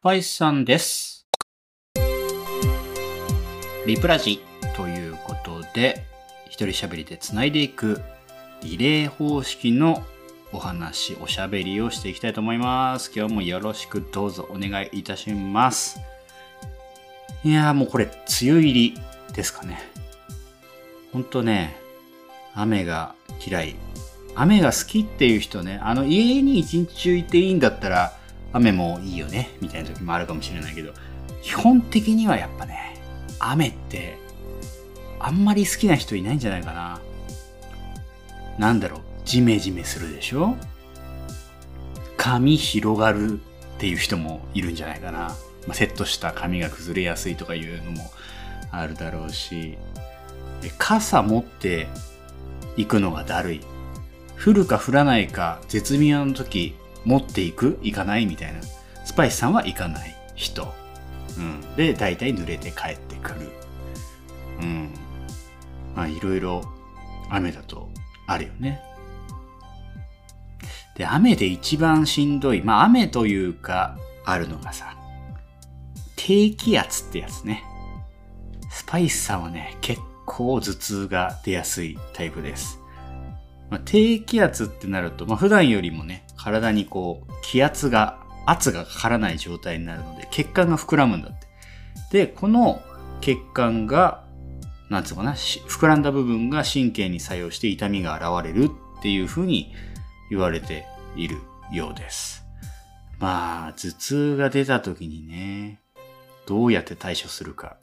パイさんです。リプラジということで、一人喋りで繋いでいくリレー方式のお話、おしゃべりをしていきたいと思います。今日もよろしくどうぞお願いいたします。いやーもうこれ、梅雨入りですかね。ほんとね、雨が嫌い。雨が好きっていう人ね、あの家に一日中いていいんだったら、雨もいいよね、みたいな時もあるかもしれないけど、基本的にはやっぱね、雨って、あんまり好きな人いないんじゃないかな。なんだろう、ジメジメするでしょ？髪広がるっていう人もいるんじゃないかな。まあ、セットした髪が崩れやすいとかいうのもあるだろうし、傘持って行くのがだるい。降るか降らないか絶妙な時持っていく行かないみたいな。スパイスさんは行かない人。うん。で、大体濡れて帰ってくる。うん。まあいろいろ雨だとあるよね。で、雨で一番しんどい。まあ雨というかあるのがさ、低気圧ってやつね。スパイスさんはね、結構頭痛が出やすいタイプです。まあ、低気圧ってなると、まあ、普段よりもね、体にこう、気圧が、圧がかからない状態になるので、血管が膨らむんだって。で、この血管が、なんつうかな、膨らんだ部分が神経に作用して痛みが現れるっていうふうに言われているようです。まあ、頭痛が出た時にね、どうやって対処するか。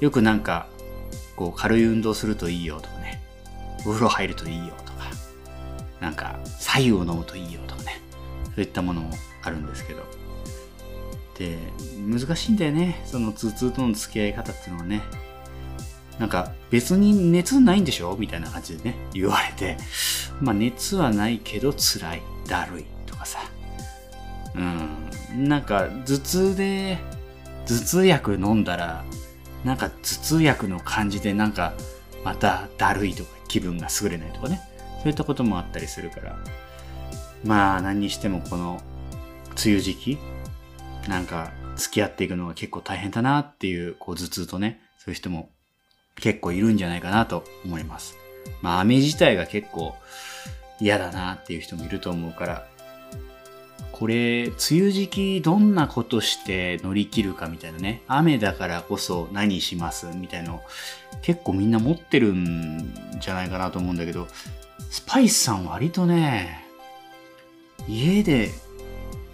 よくなんか、こう、軽い運動するといいよとかね、お風呂入るといいよとか、なんか、左右を飲むといいよとかね、そういったものもあるんですけど。で、難しいんだよね、その頭痛との付き合い方っていうのはね。なんか、別に熱ないんでしょ？みたいな感じでね、言われて、まあ熱はないけど辛い、だるいとかさ。うん、なんか、頭痛で、頭痛薬飲んだら、なんか頭痛薬の感じでなんかまただるいとか気分が優れないとかね。そういったこともあったりするから。まあ何にしてもこの梅雨時期、なんか付き合っていくのが結構大変だなっていうこう頭痛とね、そういう人も結構いるんじゃないかなと思います。まあ雨自体が結構嫌だなっていう人もいると思うから、これ、梅雨時期どんなことして乗り切るかみたいなね。雨だからこそ何しますみたいの結構みんな持ってるんじゃないかなと思うんだけど、スパイスさん割とね、家で、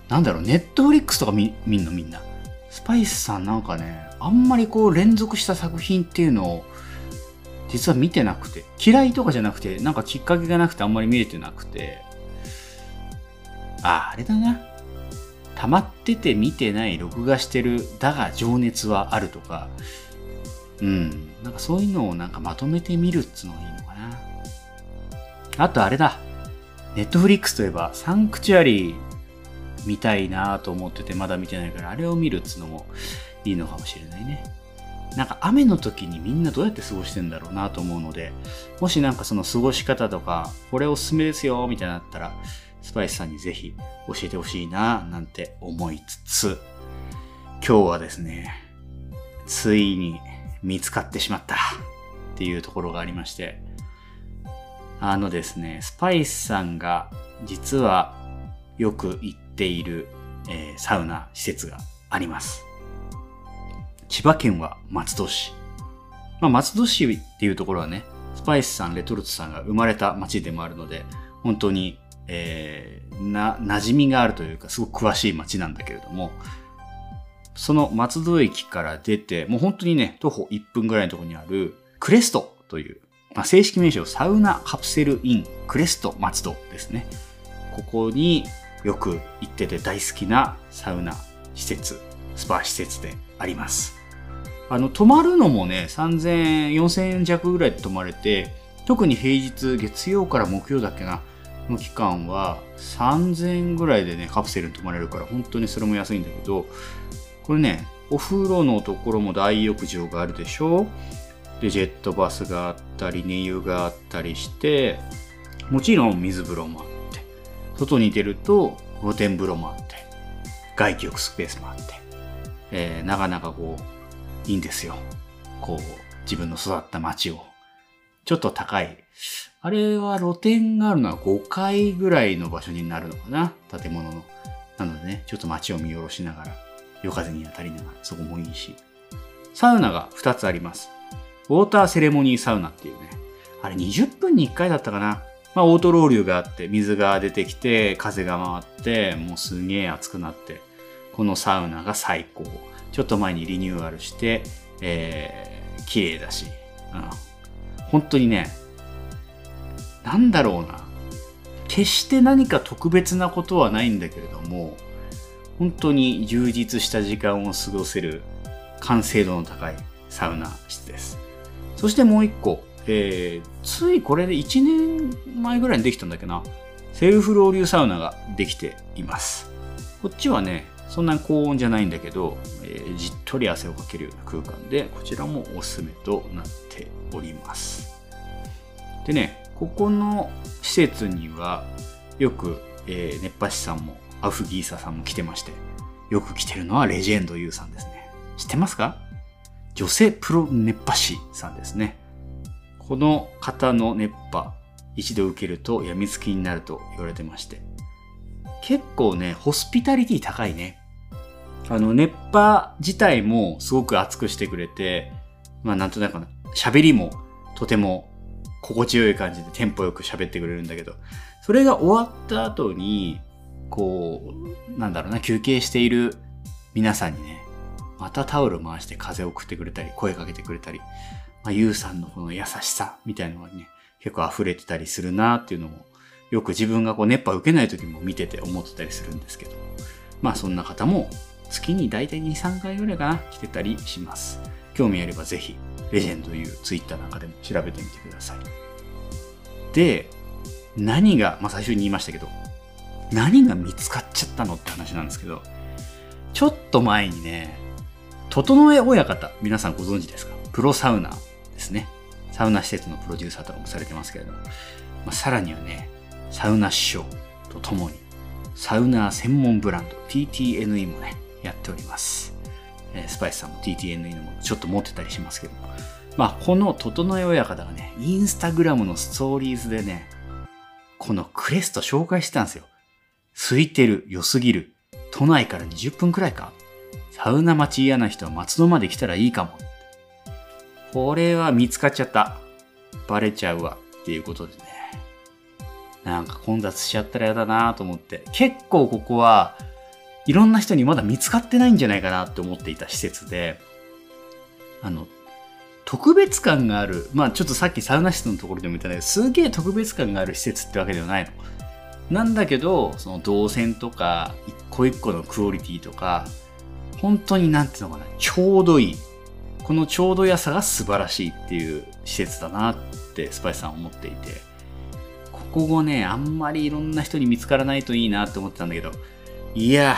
なんだろう、ネットフリックスとか見見んのみんな。スパイスさんなんかね、あんまりこう連続した作品っていうのを実は見てなくて、嫌いとかじゃなくて、なんかきっかけがなくてあんまり見れてなくて、あ、あれだな。溜まってて見てない、録画してる、だが情熱はあるとか、うん。なんかそういうのをなんかまとめてみるっつうのがいいのかな。あとあれだ。ネットフリックスといえば、サンクチュアリー見たいなと思っててまだ見てないから、あれを見るっつうのもいいのかもしれないね。なんか雨の時にみんなどうやって過ごしてんだろうなと思うので、もしなんかその過ごし方とか、これおすすめですよ、みたいなのあったら、スパイスさんにぜひ教えてほしいな、なんて思いつつ、今日はですね、ついに見つかってしまったっていうところがありまして、あのですね、スパイスさんが実はよく行っている、えーサウナ施設があります。千葉県は松戸市。まあ、松戸市っていうところはね、スパイスさん、レトルトさんが生まれた町でもあるので、本当に、えーな、馴染みがあるというか、すごく詳しい町なんだけれども、その松戸駅から出て、もう本当にね、徒歩1分ぐらいのところにある、クレストという、まあ、正式名称、サウナカプセルインクレスト松戸ですね。ここによく行ってて大好きなサウナ施設、スパ施設であります。あの、泊まるのもね、3000円、4000円弱ぐらいで泊まれて、特に平日、月曜から木曜だっけな、の期間は3000円ぐらいでね、カプセルに泊まれるから、本当にそれも安いんだけど、これね、お風呂のところも大浴場があるでしょ？で、ジェットバスがあったり、寝湯があったりして、もちろん水風呂もあって、外に出ると露天風呂もあって、外気浴スペースもあって、えー、なかなかこう、いいんですよ。こう、自分の育った街を。ちょっと高い。あれは露店があるのは5階ぐらいの場所になるのかな？建物の。なのでね、ちょっと街を見下ろしながら、夜風に当たりながら、そこもいいし。サウナが2つあります。ウォーターセレモニーサウナっていうね。あれ20分に1回だったかな？まあ、オートロウリュがあって、水が出てきて、風が回って、もうすげえ暑くなって、このサウナが最高。ちょっと前にリニューアルして、えー、綺麗だし、うん。本当にね、なんだろうな。決して何か特別なことはないんだけれども、本当に充実した時間を過ごせる完成度の高いサウナ室です。そしてもう一個、えー、ついこれで1年前ぐらいにできたんだっけな。セルフロウリュサウナができています。こっちはね、そんなに高温じゃないんだけど、えー、じっとり汗をかけるような空間で、こちらもおすすめとなっております。でね、ここの施設には、よく、えー、熱波師さんも、アフギーサさんも来てまして、よく来てるのはレジェンド U さんですね。知ってますか？女性プロ熱波師さんですね。この方の熱波、一度受けると病みつきになると言われてまして。結構ね、ホスピタリティ高いね。あの、熱波自体もすごく熱くしてくれて、まあなんとなく喋りもとても心地よい感じでテンポよく喋ってくれるんだけど、それが終わった後に、こう、なんだろうな、休憩している皆さんにね、またタオル回して風を送ってくれたり、声かけてくれたり、まあ、ゆうさんのこの優しさみたいなのがね、結構溢れてたりするなっていうのも、よく自分がこう熱波受けない時も見てて思ってたりするんですけど、まあそんな方も月に大体2、3回ぐらいかな、来てたりします。興味あればぜひ、レジェンドいうツイッターなんかでも調べてみてください。で、何が、まあ最初に言いましたけど、何が見つかっちゃったのって話なんですけど、ちょっと前にね、整え親方、皆さんご存知ですか？プロサウナですね。サウナ施設のプロデューサーとかもされてますけれども、まあ、さらにはね、サウナ師匠とともに、サウナ専門ブランド TTNE もね、やっております。え、スパイスさんも TTNE のものちょっと持ってたりしますけど、まあ、この整え親方がね、インスタグラムのストーリーズでね、このクレスト紹介してたんですよ。空いてる、良すぎる。都内から20分くらいか。サウナ待ち嫌な人は松戸まで来たらいいかも。これは見つかっちゃった。バレちゃうわ。っていうことでね。なんか混雑しちゃったら嫌だなと思って。結構ここは、いろんな人にまだ見つかってないんじゃないかなって思っていた施設で、あの、特別感がある、まあちょっとさっきサウナ室のところでも言ったんだけど、すげえ特別感がある施設ってわけではないの。なんだけど、その動線とか、一個一個のクオリティとか、本当になんていうのかな、ちょうどいい。このちょうど良さが素晴らしいっていう施設だなってスパイスさん思っていて、ここ後ね、あんまりいろんな人に見つからないといいなって思ってたんだけど、いや、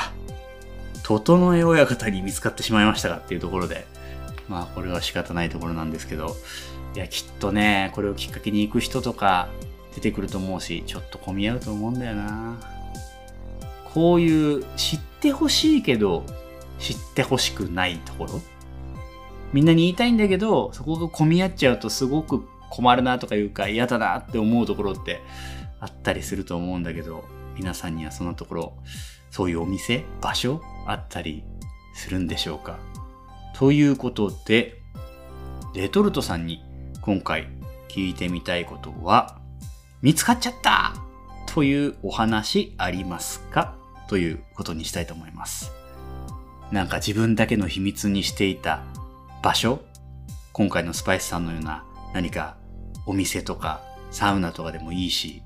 整え親方に見つかってしまいましたかっていうところで、まあこれは仕方ないところなんですけど、いや、きっとね、これをきっかけに行く人とか出てくると思うし、ちょっと混み合うと思うんだよな。こういう知ってほしいけど、知ってほしくないところみんなに言いたいんだけど、そこが混み合っちゃうとすごく困るなとかいうか嫌だなって思うところってあったりすると思うんだけど、皆さんにはそのところ、そういうお店、場所あったりするんでしょうか？ということで、レトルトさんに今回聞いてみたいことは、見つかっちゃったというお話ありますか？ということにしたいと思います。なんか自分だけの秘密にしていた場所今回のスパイスさんのような何かお店とかサウナとかでもいいし、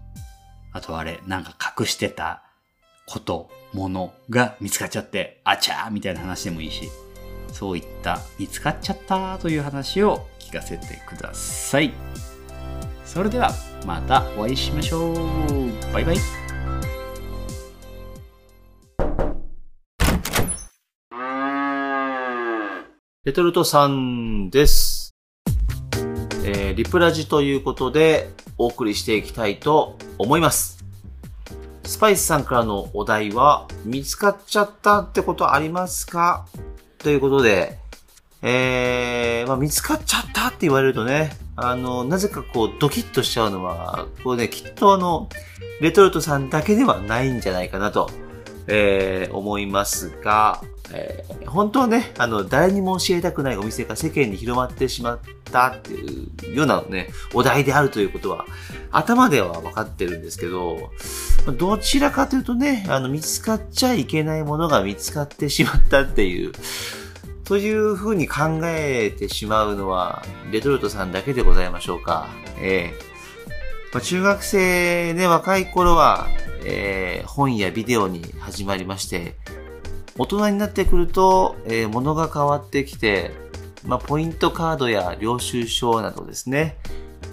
あとあれ、なんか隠してたこと、ものが見つかっちゃって、あちゃーみたいな話でもいいし、そういった見つかっちゃったという話を聞かせてください。それではまたお会いしましょう。バイバイ。レトルトさんです。えー、リプラジということでお送りしていきたいと思います。スパイスさんからのお題は、見つかっちゃったってことありますか？ということで、えー、まあ、見つかっちゃったって言われるとね、あの、なぜかこう、ドキッとしちゃうのは、こうね、きっとあの、レトルトさんだけではないんじゃないかなと、えー、思いますが、えー、本当はね、あの、誰にも教えたくないお店が世間に広まってしまったっていうようなね、お題であるということは、頭では分かってるんですけど、どちらかというとね、あの、見つかっちゃいけないものが見つかってしまったっていう、というふうに考えてしまうのは、レトルトさんだけでございましょうか。ええまあ、中学生で若い頃は、えー、本やビデオに始まりまして、大人になってくると、えー、物が変わってきて、まあ、ポイントカードや領収書などですね、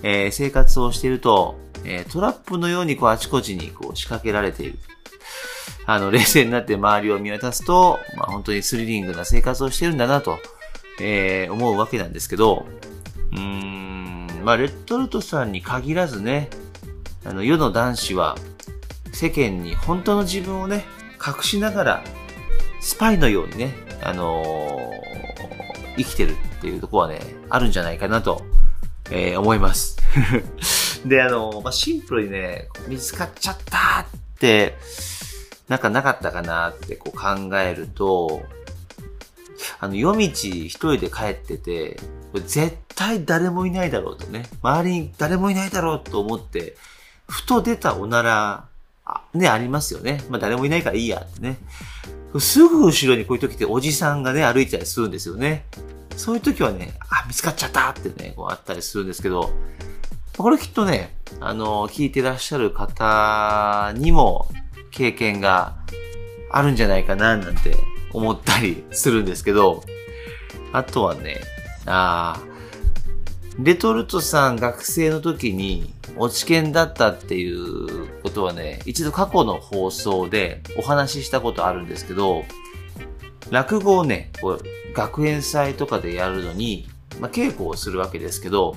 えー、生活をしていると、えー、トラップのようにこうあちこちにこう仕掛けられている。あの、冷静になって周りを見渡すと、まあ、本当にスリリングな生活をしてるんだなと、えー、思うわけなんですけど、うん、まあ、レッドルトさんに限らずね、あの、世の男子は、世間に本当の自分をね、隠しながらスパイのようにね、あのー、生きてるっていうとこはね、あるんじゃないかなと、えー、思います。で、あのー、まあ、シンプルにね、見つかっちゃったって、なんかなかったかなってこう考えると、あの、夜道一人で帰ってて、絶対誰もいないだろうとね、周りに誰もいないだろうと思って、ふと出たおなら、あね、ありますよね。まあ誰もいないからいいやってね。すぐ後ろにこういう時っておじさんがね、歩いたりするんですよね。そういう時はね、あ、見つかっちゃったってね、こうあったりするんですけど、これきっとね、あの、聞いてらっしゃる方にも経験があるんじゃないかな、なんて思ったりするんですけど、あとはね、あレトルトさん学生の時に落ち研だったっていうことはね、一度過去の放送でお話ししたことあるんですけど、落語をね、こう学園祭とかでやるのに、まあ、稽古をするわけですけど、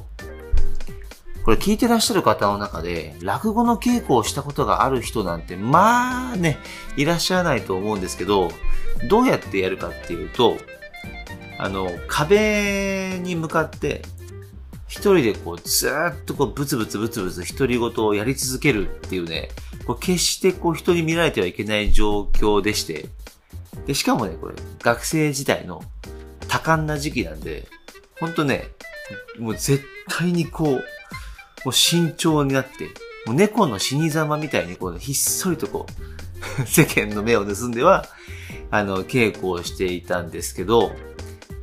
これ聞いてらっしゃる方の中で、落語の稽古をしたことがある人なんて、まあね、いらっしゃらないと思うんですけど、どうやってやるかっていうと、あの、壁に向かって一人でこう、ずーっとこう、ブツブツブツブツ独り言をやり続けるっていうね、こう決してこう、人に見られてはいけない状況でして、で、しかもね、これ、学生時代の多感な時期なんで、ほんとね、もう絶対にこう、もう慎重になって、もう猫の死に様みたいにこう、ひっそりとこう、世間の目を盗んでは、あの、稽古をしていたんですけど、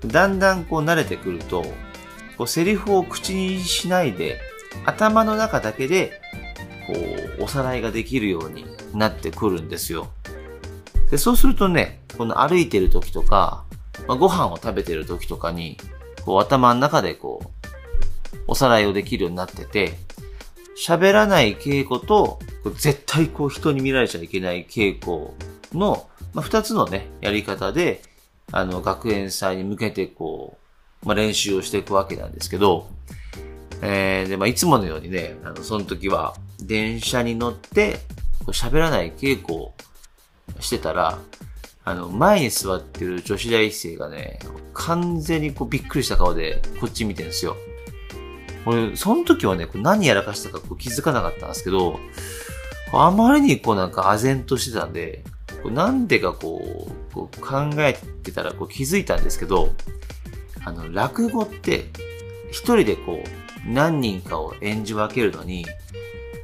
だんだんこう慣れてくると、こうセリフを口にしないで、頭の中だけで、こう、おさらいができるようになってくるんですよ。で、そうするとね、この歩いてる時とか、まあ、ご飯を食べてる時とかに、こう頭の中でこう、おさらいをできるようになってて、喋らない稽古と、絶対こう人に見られちゃいけない稽古の、まあ、二つのね、やり方で、あの、学園祭に向けてこう、まあ、練習をしていくわけなんですけど、えー、で、まあ、いつものようにね、あの、その時は、電車に乗って、喋らない稽古をしてたら、あの、前に座ってる女子大生がね、完全にこうびっくりした顔でこっち見てるんですよ。俺、その時はね、何やらかしたかこう気づかなかったんですけど、あまりにこうなんか唖然としてたんで、なんでかこう、こう考えてたらこう気づいたんですけど、あの、落語って、一人でこう、何人かを演じ分けるのに、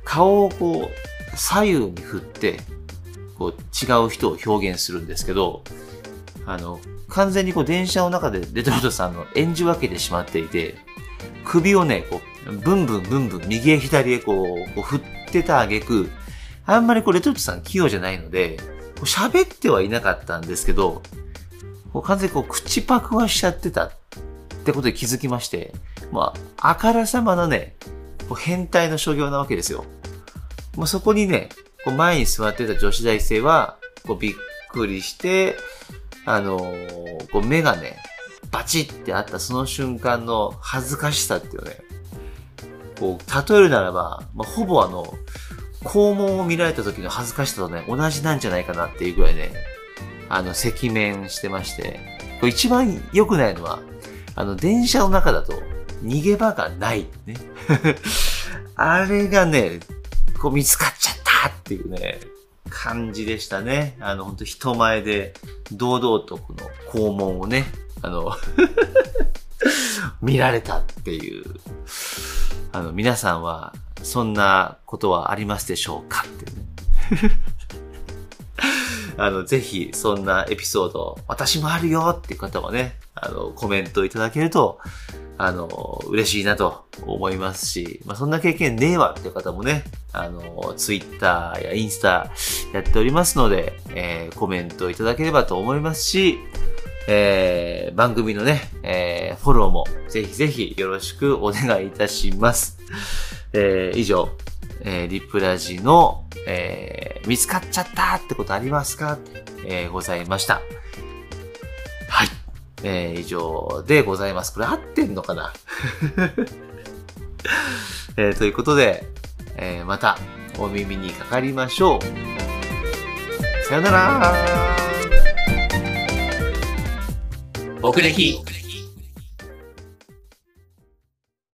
顔をこう、左右に振って、こう、違う人を表現するんですけど、あの、完全にこう、電車の中でレトルトさんの演じ分けてしまっていて、首をね、こう、ブンブンブンブン、右へ左へこう、こう振ってたあげく、あんまりこう、レトルトさん器用じゃないので、喋ってはいなかったんですけど、こう完全にこう口パクはしちゃってたってことで気づきまして、まあ、あからさまなね、こう変態の所業なわけですよ。もうそこにね、こう前に座ってた女子大生は、こうびっくりして、あのー、こう目がね、バチってあったその瞬間の恥ずかしさっていうね、こう、例えるならば、まあ、ほぼあの、肛門を見られた時の恥ずかしさとね、同じなんじゃないかなっていうぐらいね、あの、赤面してまして、これ一番良くないのは、あの、電車の中だと逃げ場がない。ね。あれがね、こう見つかっちゃったっていうね、感じでしたね。あの、本当人前で堂々とこの肛門をね、あの、見られたっていう。あの、皆さんは、そんなことはありますでしょうかってね。あの、ぜひ、そんなエピソード、私もあるよっていう方はね、あの、コメントいただけると、あの、嬉しいなと思いますし、まあ、そんな経験ねえわっていう方もね、あの、ツイッターやインスタやっておりますので、えーコメントいただければと思いますし、えー番組のね、えーフォローもぜひぜひよろしくお願いいたします。えー以上、えーリプラジの、えー見つかっちゃったってことありますか、えーございました。はい。えー以上でございます。これ合ってんのかな？えーということで、えーまたお耳にかかりましょう。さよなら僕歴